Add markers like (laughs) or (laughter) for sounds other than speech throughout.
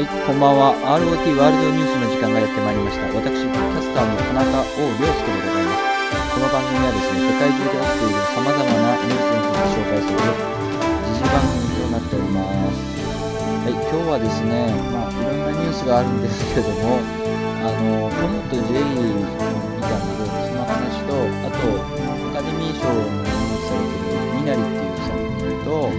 はい、こんばんは。ROT ワールドニュースの時間がやってまいりました。私、キャスターの田中王良介でございます。この番組はですね、世界中で起きている様々なニュースについて紹介する時事番組となっております。はい、今日はですね、まあ、いろんなニュースがあるんですけれども、あの、トムとジェリーを見たので、その話と、あと、アカデミー賞をノミネートされているミナリっていう作品と、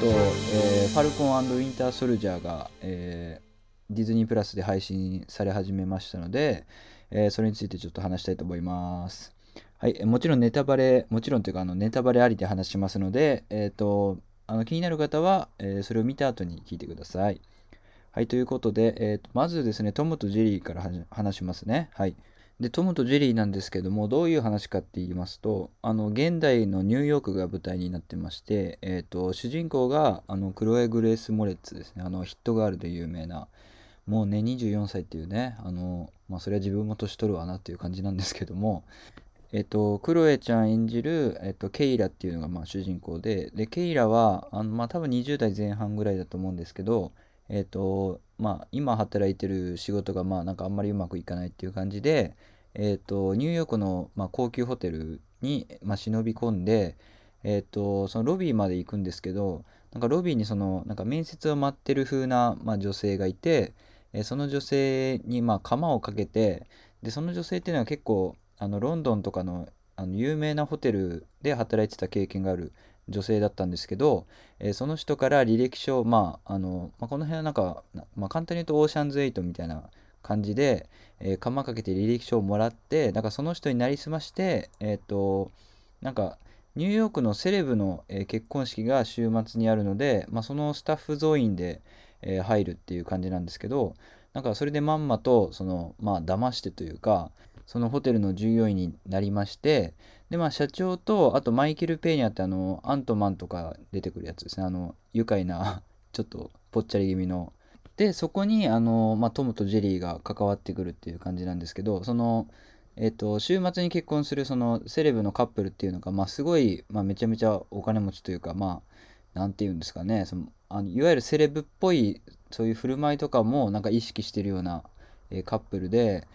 と、えーファルコンウィンター・ソルジャーが、えーディズニープラスで配信され始めましたので、えーそれについてちょっと話したいと思います。はい、もちろんネタバレ、もちろんというかあのネタバレありで話しますので、えっ、と、あの気になる方は、えーそれを見た後に聞いてください。はい、ということで、えーとまずですね、トムとジェリーから話しますね。はい。で、トムとジェリーなんですけども、どういう話かって言いますと、あの、現代のニューヨークが舞台になってまして、えっ、と、主人公が、あの、クロエ・グレース・モレッツですね。あの、ヒットガールで有名な、もうね、24歳っていうね、あの、まあ、それは自分も年取るわなっていう感じなんですけども、えっと、クロエちゃん演じる、えっと、ケイラっていうのがまあ主人公で、で、ケイラは、あのまあ、多分20代前半ぐらいだと思うんですけど、えっと、まあ、今働いてる仕事がまあ、なんかあんまりうまくいかないっていう感じで、えっと、ニューヨークの、まあ、高級ホテルに、まあ、忍び込んで、えっと、そのロビーまで行くんですけど、なんかロビーにその、なんか面接を待ってる風な、まあ、女性がいて、えーその女性にまあ釜をかけて、で、その女性っていうのは結構、あの、ロンドンとかの、あの有名なホテルで働いてた経験がある女性だったんですけど、えーその人から履歴書、まあ、あの、まあ、この辺はなんか、まあ、簡単に言うとオーシャンズ8みたいな感じで、えー釜かけて履歴書をもらって、なんかその人になりすまして、えっと、なんか、ニューヨークのセレブの、えー結婚式が週末にあるので、まあ、そのスタッフ増員で、えー入るっていう感じなんですけど、なんかそれでまんまと、その、まあ、騙してというか、そのホテルの従業員になりまして、で、まあ、社長と、あとマイケル・ペーニャってあの、アントマンとか出てくるやつですね。あの、愉快な、(laughs) ちょっとぽっちゃり気味の。で、そこに、あの、まあ、トムとジェリーが関わってくるっていう感じなんですけど、その、えっと、週末に結婚するそのセレブのカップルっていうのが、まあ、すごい、まあ、めちゃめちゃお金持ちというか、まあ、なんて言うんですかね、その、あのいわゆるセレブっぽい、そういう振る舞いとかも、なんか意識してるような、えーカップルで、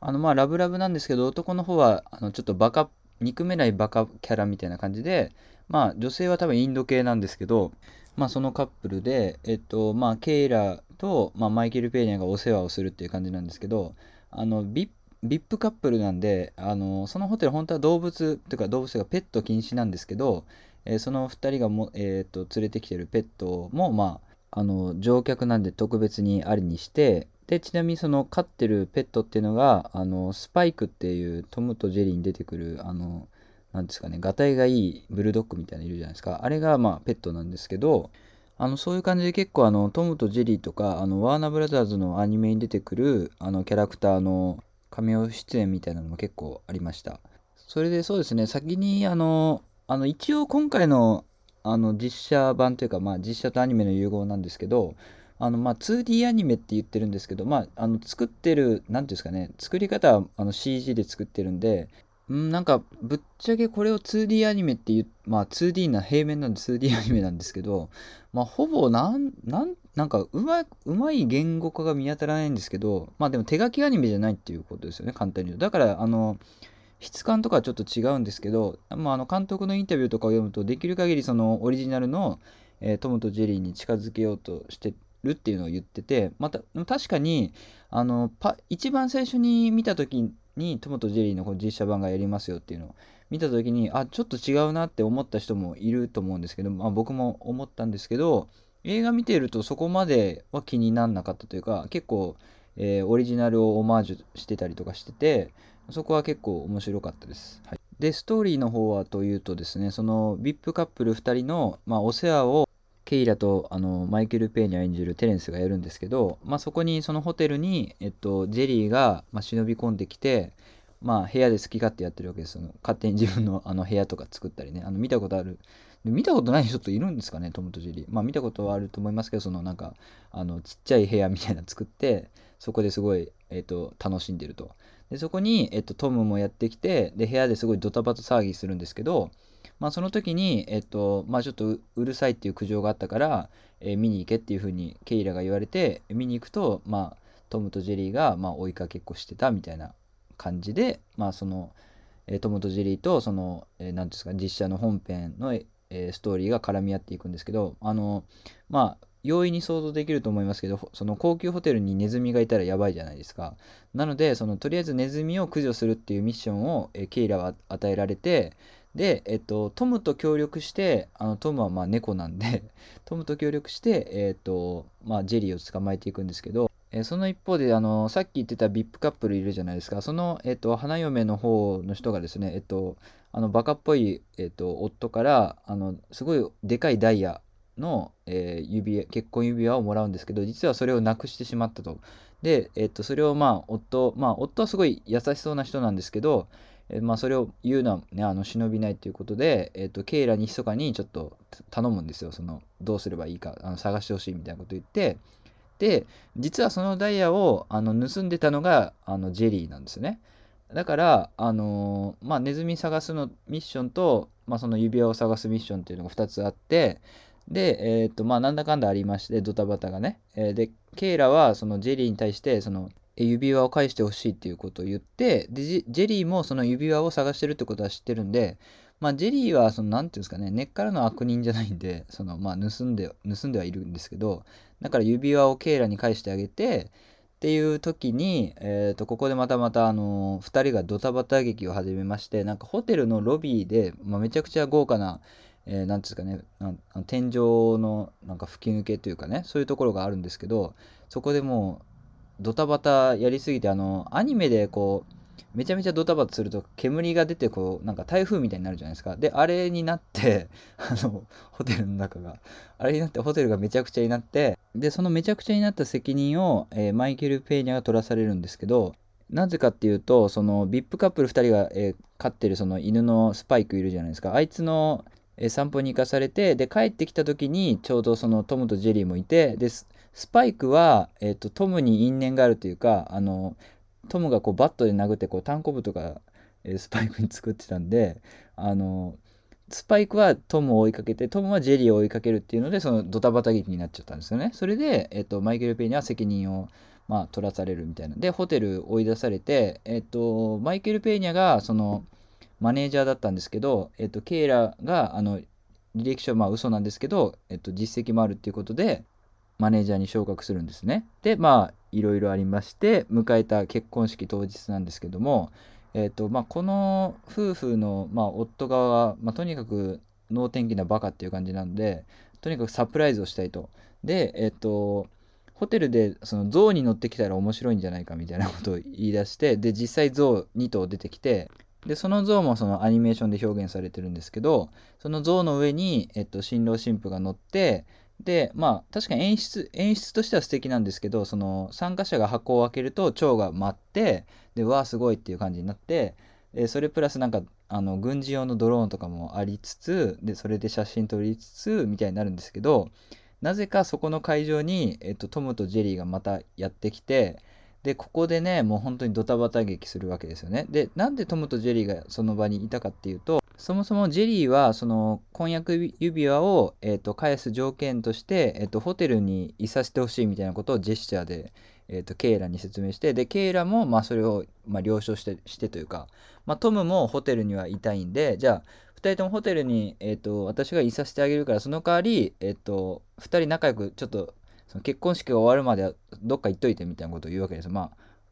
あの、まあ、ラブラブなんですけど、男の方は、あの、ちょっとバカっ、憎めないバカキャラみたいな感じで、まあ、女性は多分インド系なんですけど、まあ、そのカップルで、えっと、まあ、ケイラと、まあ、マイケル・ペーニャがお世話をするっていう感じなんですけど、あの、ビビップカップルなんで、あの、そのホテル本当は動物というか動物がペット禁止なんですけど、えーその2人がも、えーと連れてきてるペットも、まあ、あの乗客なんで特別にありにしてでちなみにその飼ってるペットっていうのがあのスパイクっていうトムとジェリーに出てくるあのなんですかねがたいがいいブルドッグみたいなのいるじゃないですか。あれがまあペットなんですけどあのそういう感じで結構あのトムとジェリーとかあのワーナーブラザーズのアニメに出てくるあのキャラクターのカメオ出演みたいなのも結構ありました。それでそうですね先にあのあの一応今回のあの実写版というか、まあ、実写とアニメの融合なんですけどあのまあ 2D アニメって言ってるんですけど、まあ、あの作ってる何ていうんですかね作り方はあの CG で作ってるんでうんなんかぶっちゃけこれを 2D アニメっていうまあ 2D な平面なんで 2D アニメなんですけどまあほぼなんなんなんかうまいうまい言語化が見当たらないんですけどまあでも手書きアニメじゃないっていうことですよね簡単に言うと。だからあの質感とかはちょっと違うんですけど、まあ、あの監督のインタビューとかを読むとできる限りそのオリジナルの、えートムとジェリーに近づけようとしてるっていうのを言っててまた確かにあのパ一番最初に見た時にトムとジェリーのこの実写版がやりますよっていうのを見た時にあちょっと違うなって思った人もいると思うんですけど、まあ、僕も思ったんですけど映画見てるとそこまでは気にならなかったというか結構、えーオリジナルをオマージュしてたりとかしててそこは結構面白かったです。はい、で、ストーリーの方はというとですね、その VIP カップル2人の、まあ、お世話をケイラとあのマイケル・ペーニャ演じるテレンスがやるんですけど、まあ、そこにそのホテルに、えっと、ジェリーが、まあ、忍び込んできて、まあ、部屋で好き勝手やってるわけですその勝手に自分のあの部屋とか作ったりね。あの見たことある。見たことない (laughs) 人っているんですかねトムとジェリー。まあ見たことはあると思いますけどそのなんかあのちっちゃい部屋みたいなの作ってそこですごい、えっと楽しんでると。でそこに、えっと、トムもやってきてで部屋ですごいドタバタ騒ぎするんですけどまあ、その時に、えっとまあ、ちょっとうるさいっていう苦情があったから、えー、見に行けっていうふうにケイラが言われて見に行くと、まあ、トムとジェリーが、まあ、追いかけっこしてたみたいな感じで、まあ、その、えー、トムとジェリーとその、えー、なんですか実写の本編の、えー、ストーリーが絡み合っていくんですけどあのまあ容易に想像できると思いますけどその高級ホテルにネズミがいたらやばいじゃないですか。なのでそのとりあえずネズミを駆除するっていうミッションを、えケイラは与えられてで、えっと、トムと協力してあのトムはまあ猫なんで (laughs) トムと協力して、えっとまあ、ジェリーを捕まえていくんですけどえその一方であのさっき言ってた VIP カップルいるじゃないですかその、えっと、花嫁の方の人がですね、えっと、あのバカっぽい、えっと、夫からあのすごいでかいダイヤの、えー、指結婚指輪をもらうんですけど実はそれをなくしてしまったと。で、えっと、それをまあ夫まあ夫はすごい優しそうな人なんですけど、え、まあ、それを言うのは、ね、あの忍びないということで、えっと、ケイラに密かにちょっと頼むんですよ。そのどうすればいいかあの探してほしいみたいなこと言って。で実はそのダイヤをあの盗んでたのがあのジェリーなんですね。だから、あのー、まあ、ネズミ探すのミッションと、まあ、その指輪を探すミッションっていうのが2つあってで、えー、とまあなんだかんだありましてドタバタがね、えー、でケイラはそのジェリーに対してその指輪を返してほしいっていうことを言ってでジェリーもその指輪を探してるってことは知ってるんでまあジェリーはその何て言うんですかね根っからの悪人じゃないんでそのまあ盗んで盗んではいるんですけどだから指輪をケイラに返してあげてっていう時に、えー、とここでまたまた、あの、2人がドタバタ劇を始めましてなんかホテルのロビーで、まあ、めちゃくちゃ豪華なえー、ですかね天井のなんか吹き抜けというかねそういうところがあるんですけどそこでもうドタバタやりすぎてあのアニメでこうめちゃめちゃドタバタすると煙が出てこうなんか台風みたいになるじゃないですか。であれになって (laughs) あのホテルの中が。あれになってホテルがめちゃくちゃになってでそのめちゃくちゃになった責任を、えー、マイケル・ペーニャが取らされるんですけどなぜかっていうとその VIP カップル2人が、えー、飼ってるその犬のスパイクいるじゃないですか。あいつのえ散歩に行かされてで帰ってきた時にちょうどそのトムとジェリーもいてでスパイクは、えーと、トムに因縁があるというかあのトムがこうバットで殴ってこう単行部とか、えー、スパイクに作ってたんであのスパイクはトムを追いかけてトムはジェリーを追いかけるっていうのでそのドタバタ劇になっちゃったんですよね。それで、えーと、マイケル・ペイには責任をまあ、取らされるみたいな。でホテル追い出されて、えっ、とマイケル・ペイニャがそのマネージャーだったんですけど、えっと、ケイラがあの履歴書はまあ嘘なんですけど、えっと、実績もあるっていうことでマネージャーに昇格するんですね。でまあいろいろありまして迎えた結婚式当日なんですけども、えっとまあ、この夫婦の、まあ、夫側は、まあ、とにかく能天気なバカっていう感じなんでとにかくサプライズをしたいと。でえっとホテルでその象に乗ってきたら面白いんじゃないかみたいなことを言い出してで実際象2頭出てきてでその像もそのアニメーションで表現されてるんですけどその像の上に、えっと、新郎新婦が乗ってでまあ確かに演出演出としては素敵なんですけどその参加者が箱を開けると蝶が舞ってでわあすごいっていう感じになってえそれプラスなんかあの軍事用のドローンとかもありつつでそれで写真撮りつつみたいになるんですけどなぜかそこの会場に、えっと、トムとジェリーがまたやってきてでここでねもう本当にドタバタ劇するわけですよね。でなんでトムとジェリーがその場にいたかっていうとそもそもジェリーはその婚約指輪を、えーと、返す条件として、えーと、ホテルにいさせてほしいみたいなことをジェスチャーで、えーと、ケイラに説明してでケイラもまあそれを、まあ、了承してしてというか、まあ、トムもホテルにはいたいんでじゃあ2人ともホテルに、えー、と私がいさせてあげるからその代わり、えー、と2人仲良くちょっとその結婚式が終わるまでどっか行っといてみたいなことを言うわけですまあ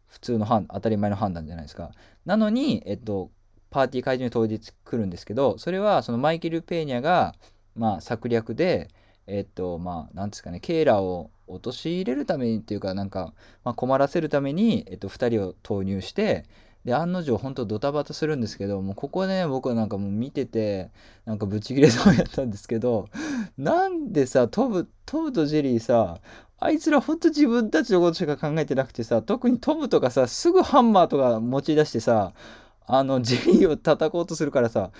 普通の当たり前の判断じゃないですか。なのにえっとパーティー会場に当日来るんですけどそれはそのマイケル・ペーニャがまあ策略でえっとまあなんですかねケイラーを陥れるためにっていうかなんか、まあ、困らせるために、えっと、2人を投入してで案の定本当ドタバタするんですけどもうここね僕はなんかもう見ててなんかブチギレそうやったんですけどなんでさトムトムとジェリーさあいつらほんと自分たちのことしか考えてなくてさ特にトムとかさすぐハンマーとか持ち出してさあのジェリーを叩こうとするからさ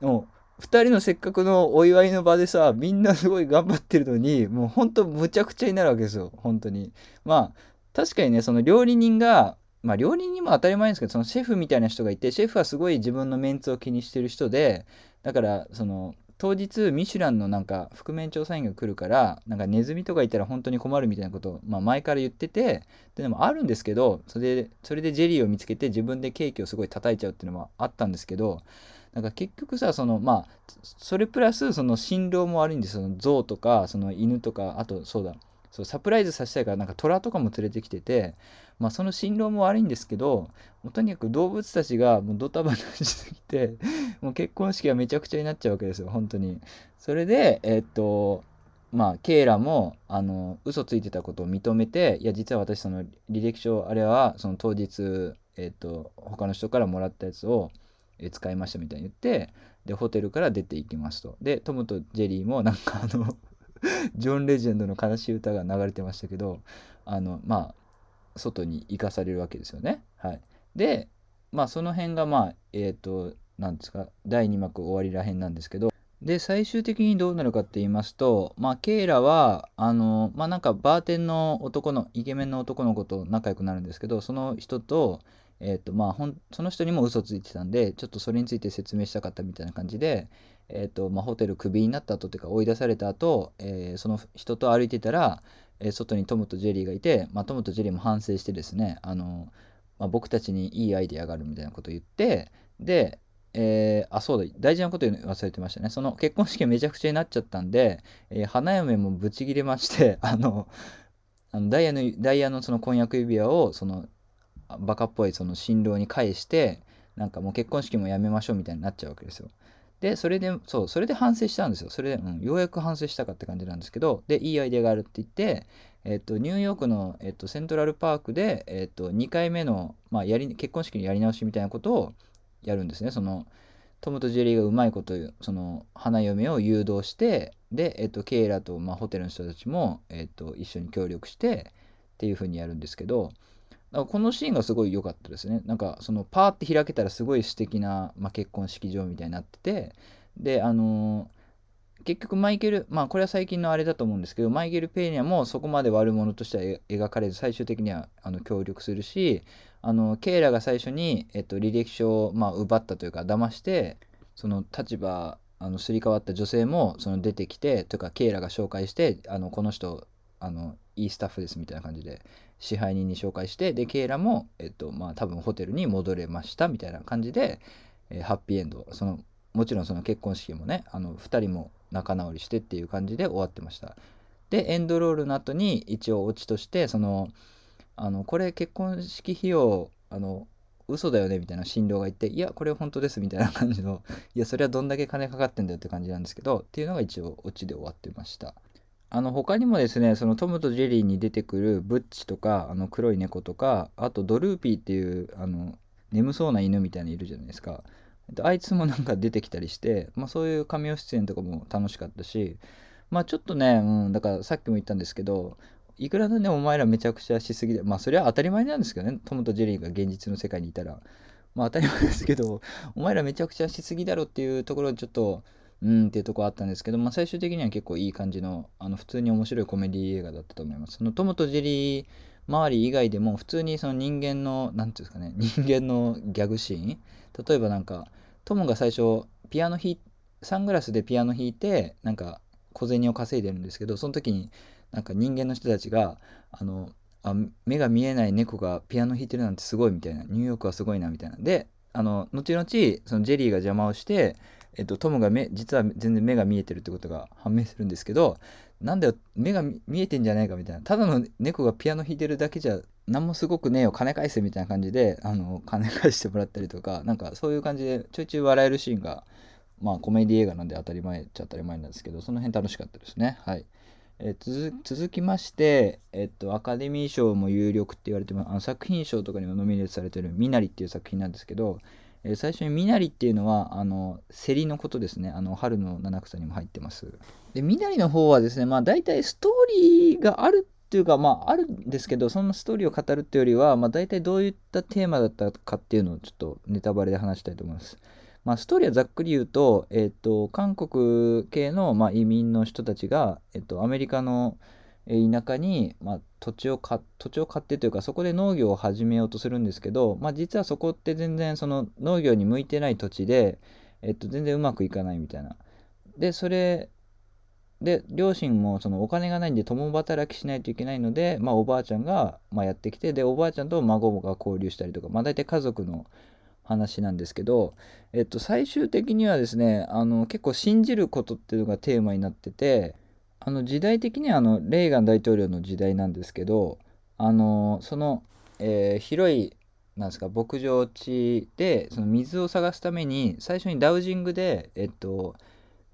もう2人のせっかくのお祝いの場でさみんなすごい頑張ってるのにもうほんとむちゃくちゃになるわけですよ本当に。まあ確かにねその料理人がまあ料理人も当たり前ですけどそのシェフみたいな人がいてシェフはすごい自分のメンツを気にしてる人でだからその当日ミシュランのなんか覆面調査員が来るからなんかネズミとかいたら本当に困るみたいなことを、まあ、前から言っててでもあるんですけどそれでそれでジェリーを見つけて自分でケーキをすごい叩いちゃうっていうのもあったんですけどなんか結局さそのまあそれプラスその心労も悪いんですその象とかその犬とかあとそうだ。そうサプライズさせたいからなんか虎とかも連れてきてて、まあ、その心労も悪いんですけどもうとにかく動物たちがもうドタバタしすぎて (laughs) もう結婚式はめちゃくちゃになっちゃうわけですよ本当に。それでえー、っとまあケイラもあの嘘ついてたことを認めていや実は私その履歴書あれはその当日えー、っと他の人からもらったやつを使いましたみたいに言ってでホテルから出ていきますとでトムとジェリーもなんかあの (laughs) ジョン・レジェンドの悲しい歌が流れてましたけどあのまあ外に行かされるわけですよね。はい、でまあその辺がまあえっ、ー、と何ですか第2幕終わりらへんなんですけどで最終的にどうなるかって言いますとまあケイラはあのまあなんかバーテンの男のイケメンの男の子と仲良くなるんですけどその人とえーとまあ、ほんその人にも嘘ついてたんでちょっとそれについて説明したかったみたいな感じで、えーとまあ、ホテルクビになった後というか追い出された後、えー、その人と歩いてたら、えー、外にトムとジェリーがいて、まあ、トムとジェリーも反省してですねあの、まあ、僕たちにいいアイデアがあるみたいなことを言ってで、えー、あそうだ大事なこと言忘れてましたねその結婚式めちゃくちゃになっちゃったんで、え花嫁もブチギレまして (laughs) あのあのダイヤのダイヤのその婚約指輪をそのバカっぽいその新郎に返してなんかもう結婚式もやめましょうみたいになっちゃうわけですよ。でそれでそうそれで反省したんですよ。それで、うん、ようやく反省したかって感じなんですけどでいいアイデアがあるって言って、えっと、ニューヨークの、えっと、セントラルパークで、えっと、2回目の、まあ、やり結婚式のやり直しみたいなことをやるんですね。そのトムとジェリーがうまいことその花嫁を誘導してで、えっと、ケイラと、まあ、ホテルの人たちも、えっと、一緒に協力してっていう風にやるんですけどだからこのシーンがすごい良かったですね。なんかそのパーって開けたらすごい素敵な、まあ、結婚式場みたいになっててであのー、結局マイケルまあこれは最近のあれだと思うんですけどマイケル・ペーニャもそこまで悪者としては描かれず最終的にはあの協力するしあのケイラが最初に、えっと、履歴書を、まあ、奪ったというか騙してその立場あのすり替わった女性もその出てきてというかケイラが紹介してあのこの人あのいいスタッフですみたいな感じで支配人に紹介してでケイラも、えっとまあ、多分ホテルに戻れましたみたいな感じで、えー、ハッピーエンドそのもちろんその結婚式もねあの2人も仲直りしてっていう感じで終わってました。でエンドロールの後に一応オチとしてそのあのこれ結婚式費用あの嘘だよねみたいな新郎が言っていやこれ本当ですみたいな感じのいやそれはどんだけ金かかってんだよって感じなんですけどっていうのが一応オチで終わってました。あの他にもですねそのトムとジェリーに出てくるブッチとかあの黒い猫とかあとドルーピーっていうあの眠そうな犬みたいにいるじゃないですか。あいつもなんか出てきたりして、まあ、そういう cameo 出演とかも楽しかったしまあちょっとね、うん、だからさっきも言ったんですけどいくらでねお前らめちゃくちゃしすぎでまあそれは当たり前なんですけどねトムとジェリーが現実の世界にいたら。まあ当たり前ですけどお前らめちゃくちゃしすぎだろっていうところでちょっとうんっていうとこあったんですけど、まあ、最終的には結構いい感じのあの普通に面白いコメディ映画だったと思います。そのトムとジェリー周り以外でも普通にその人間の何て言うんですかね人間のギャグシーン例えばなんかトムが最初ピアノ弾サングラスでピアノ弾いてなんか小銭を稼いでるんですけどその時になんか人間の人たちがあのあ目が見えない猫がピアノ弾いてるなんてすごいみたいなニューヨークはすごいなみたいなであの後々そのジェリーが邪魔をしてえっと、トムが目実は全然目が見えてるってことが判明するんですけどなんだよ目が見えてんじゃないかみたいな。ただの猫がピアノ弾いてるだけじゃ何もすごくねえよ金返せみたいな感じであの金返してもらったりとかなんかそういう感じでちょいちょい笑えるシーンがまあコメディ映画なんで当たり前っちゃ当たり前なんですけどその辺楽しかったですね。はい。えー、続きまして、えっと、アカデミー賞も有力って言われてます。あの作品賞とかにもノミネートされてる「ミナリ」っていう作品なんですけど、えー、最初にみなりっていうのはあのセリのことですね。あの春の七草にも入ってます。でみなりの方はですねまあ大体ストーリーがあるっていうかまああるんですけどそのストーリーを語るっていうよりはまあ大体どういったテーマだったかっていうのをちょっとネタバレで話したいと思います。まあ、ストーリーはざっくり言うと、えっ、と、韓国系の、まあ、移民の人たちが、えっ、と、アメリカの、田舎に、まあ、土地を買土地を買ってというかそこで農業を始めようとするんですけど、まあ、実はそこって全然その農業に向いてない土地で、えっと、全然うまくいかないみたいな。でそれで両親もそのお金がないんで共働きしないといけないので、まあ、おばあちゃんがまあやってきてでおばあちゃんと孫が交流したりとか、まあ、大体家族の話なんですけど、えっと、最終的にはですねあの結構信じることっていうのがテーマになっててあの時代的にはあのレーガン大統領の時代なんですけどあのその、えー、広いなんですか牧場地でその水を探すために最初にダウジングで、えっと、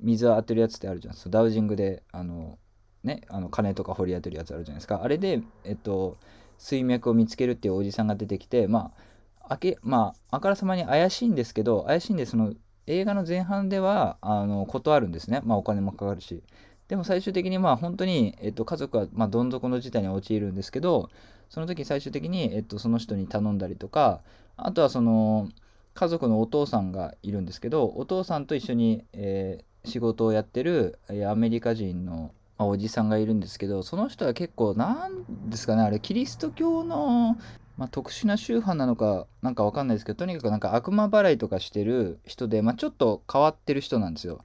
水を当てるやつってあるじゃん。ですかダウジングであのねあの金とか掘り当てるやつあるじゃないですか。あれでえっと水脈を見つけるっていうおじさんが出てきてまああけまああからさまに怪しいんですけど怪しいんでその映画の前半ではあの断るんですね。まあお金もかかるし。でも最終的にまあ本当に、えっと、家族はまどん底の事態に陥るんですけどその時最終的に、えっと、その人に頼んだりとかあとはその家族のお父さんがいるんですけどお父さんと一緒に、えー仕事をやってるアメリカ人のおじさんがいるんですけどその人は結構なんですかねあれキリスト教の、まあ、特殊な宗派なのかなんかわかんないですけどとにかくなんか悪魔払いとかしてる人で、まあ、ちょっと変わってる人なんですよ。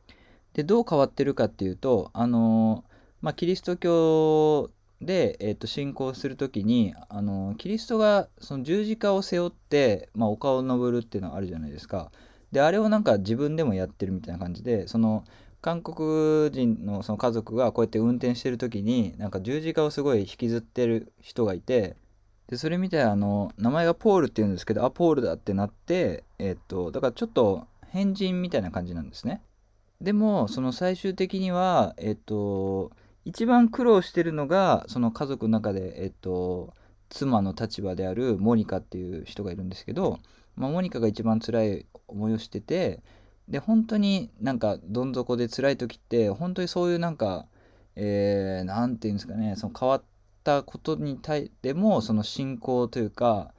でどう変わってるかっていうとあのまあ、キリスト教で、えー、と信仰する時にあのキリストがその十字架を背負って、まあ、丘を登るっていうのはあるじゃないですか。であれをなんか自分でもやってるみたいな感じでその韓国人のその家族がこうやって運転してる時になんか十字架をすごい引きずってる人がいてでそれ見てあの名前がポールっていうんですけどあポールだってなってえっとだからちょっと変人みたいな感じなんですねでもその最終的にはえっと一番苦労してるのがその家族の中でえっと妻の立場であるモニカっていう人がいるんですけどまあ、モニカが一番辛い思いをしててで本当になんかどん底で辛い時って本当にそういうなんか何、えー、て言うんですかねその変わったことに対してもその信仰というか、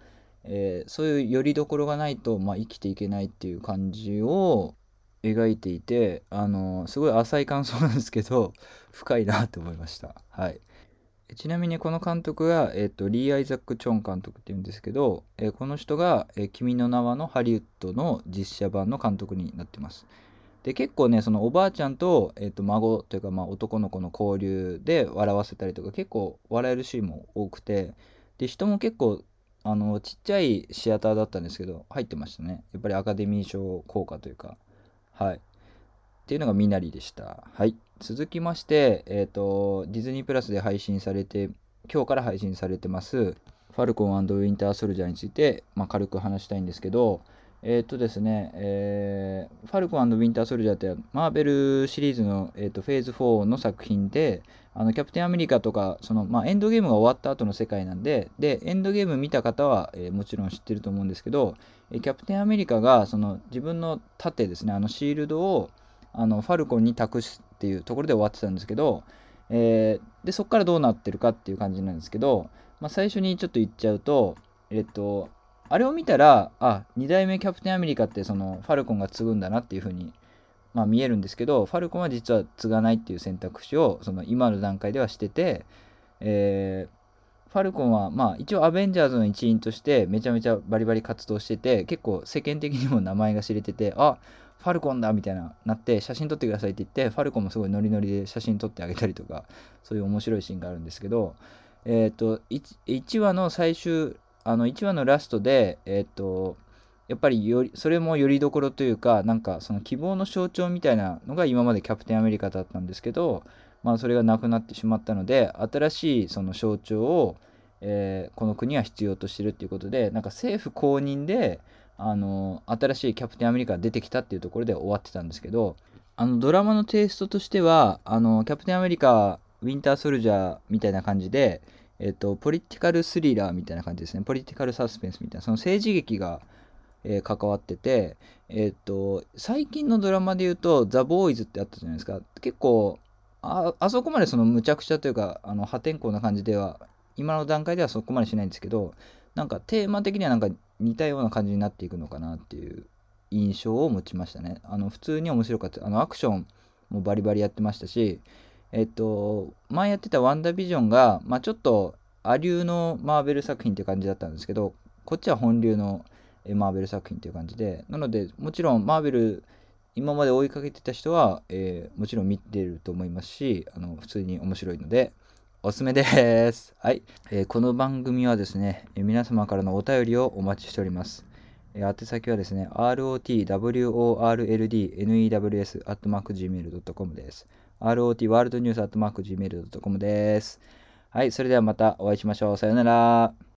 えー、そういうよりどころがないと、まあ、生きていけないっていう感じを描いていてあのすごい浅い感想なんですけど (laughs) 深いなって思いました。はいちなみにこの監督が、えーと、リー・アイザック・チョン監督っていうんですけど、えー、この人が、えー、君の名は」のハリウッドの実写版の監督になってます。で結構ねそのおばあちゃんと,、えーと、孫というか、まあ、男の子の交流で笑わせたりとか結構笑えるシーンも多くてで人も結構あのちっちゃいシアターだったんですけど入ってましたねやっぱりアカデミー賞効果というかはい。っていうのがミナリでした。はい。続きまして、えっ、ー、と、ディズニープラスで配信されて、今日から配信されてます、ファルコンウィンターソルジャーについて、まあ、軽く話したいんですけど、えっ、ー、とですね、えー、ファルコンウィンターソルジャーってマーベルシリーズの、えーと、フェーズ4の作品で、あのキャプテンアメリカとか、そのまあ、エンドゲームが終わった後の世界なんで、で、エンドゲーム見た方は、えー、もちろん知ってると思うんですけど、えキャプテンアメリカがその自分の盾ですね、あのシールドをあのファルコンに託すっていうところで終わってたんですけど、えー、でそこからどうなってるかっていう感じなんですけど、まあ、最初にちょっと言っちゃうとえっとあれを見たらあ2代目キャプテンアメリカってそのファルコンが継ぐんだなっていう風にまあ、見えるんですけどファルコンは実は継がないっていう選択肢をその今の段階ではしてて、えー、ファルコンはまあ一応アベンジャーズの一員としてめちゃめちゃバリバリ活動してて結構世間的にも名前が知れててあファルコンだみたいななって写真撮ってくださいって言ってファルコンもすごいノリノリで写真撮ってあげたりとかそういう面白いシーンがあるんですけどえっ、ー、と 1, 1, 話の最終あの1話のラストでえっ、とやっぱりよりそれもよりどころというかなんかその希望の象徴みたいなのが今までキャプテンアメリカだったんですけどまあそれがなくなってしまったので新しいその象徴を、えー、この国は必要としてるっていうことでなんか政府公認であの新しいキャプテンアメリカが出てきたっていうところで終わってたんですけどあのドラマのテイストとしてはあのキャプテンアメリカウィンターソルジャーみたいな感じで、えっと、ポリティカルスリラーみたいな感じですねポリティカルサスペンスみたいなその政治劇が、えー、関わってて、えっと、最近のドラマで言うと「ザ・ボーイズ」ってあったじゃないですか結構ああそこまでそのむちゃくちゃというかあの破天荒な感じでは今の段階ではそこまでしないんですけどなんかテーマ的にはなんか似たような感じになっていくのかなっていう印象を持ちましたね。あの普通に面白かった。あのアクションもバリバリやってましたし、えっと、前やってたワンダービジョンが、まあ、ちょっとア流のマーベル作品って感じだったんですけど、こっちは本流のマーベル作品っていう感じで、なので、もちろんマーベル今まで追いかけてた人は、えーもちろん見てると思いますしあの普通に面白いのでおすすめです。(laughs) はい、えーこの番組はですね、え皆様からのお便りをお待ちしております。えー宛先はですね、rotworldnews.gmail.com です。rotworldnews.gmail.com です。はい、それではまたお会いしましょう。さようなら。